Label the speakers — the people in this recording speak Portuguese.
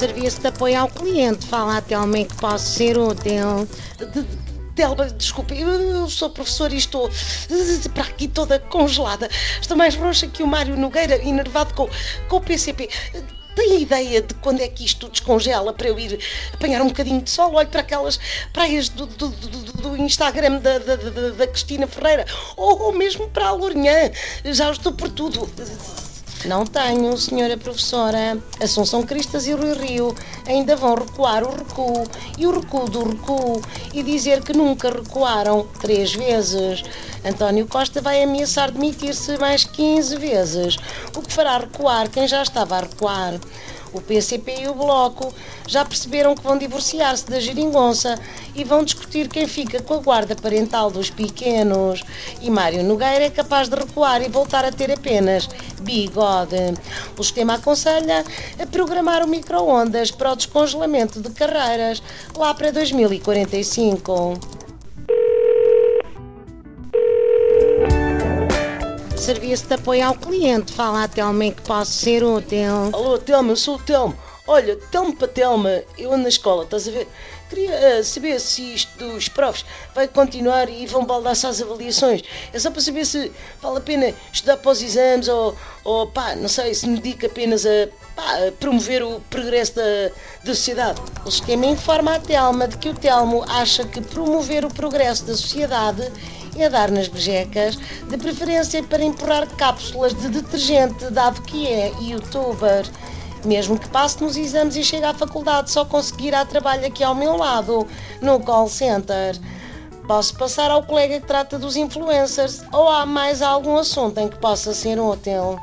Speaker 1: Serviço de apoio ao cliente. Fala até ao que posso ser útil.
Speaker 2: Telma, desculpe, eu sou professora e estou para aqui toda congelada. Estou mais roxa que o Mário Nogueira, enervado com, com o PCP. Tem ideia de quando é que isto descongela para eu ir apanhar um bocadinho de sol? Olho para aquelas praias do, do, do, do Instagram da, da, da, da, Cristina Ferreira ou, ou mesmo para a Lourinhã. Já estou por tudo.
Speaker 1: Não tenho, senhora professora. Assunção Cristas e Rui Rio ainda vão recuar o recuo e o recuo do recuo e dizer que nunca recuaram três vezes. António Costa vai ameaçar demitir-se mais 15 vezes, o que fará recuar quem já estava a recuar. O PCP e o Bloco já perceberam que vão divorciar-se da geringonça e vão discutir quem fica com a guarda parental dos pequenos. E Mário Nogueira é capaz de recuar e voltar a ter apenas bigode. O sistema aconselha a programar o micro-ondas para o descongelamento de carreiras lá para 2045. Serviço de apoio ao cliente. Fala Telma em que posso ser útil.
Speaker 2: Alô, Telma, sou o Telmo. Olha, Telmo para Telma, eu ando na escola, estás a ver? Queria uh, saber se isto dos profs vai continuar e vão baldar-se às avaliações. É só para saber se vale a pena estudar para os exames ou, ou pá, não sei, se me dedica apenas a, pá, a promover o progresso da, da sociedade.
Speaker 1: O esquema informa a Telma de que o Telmo acha que promover o progresso da sociedade é dar nas bejecas, de preferência para empurrar cápsulas de detergente, dado que é youtuber. Mesmo que passe nos exames e chegue à faculdade, só conseguirá trabalho aqui ao meu lado, no call center. Posso passar ao colega que trata dos influencers ou há mais algum assunto em que possa ser útil?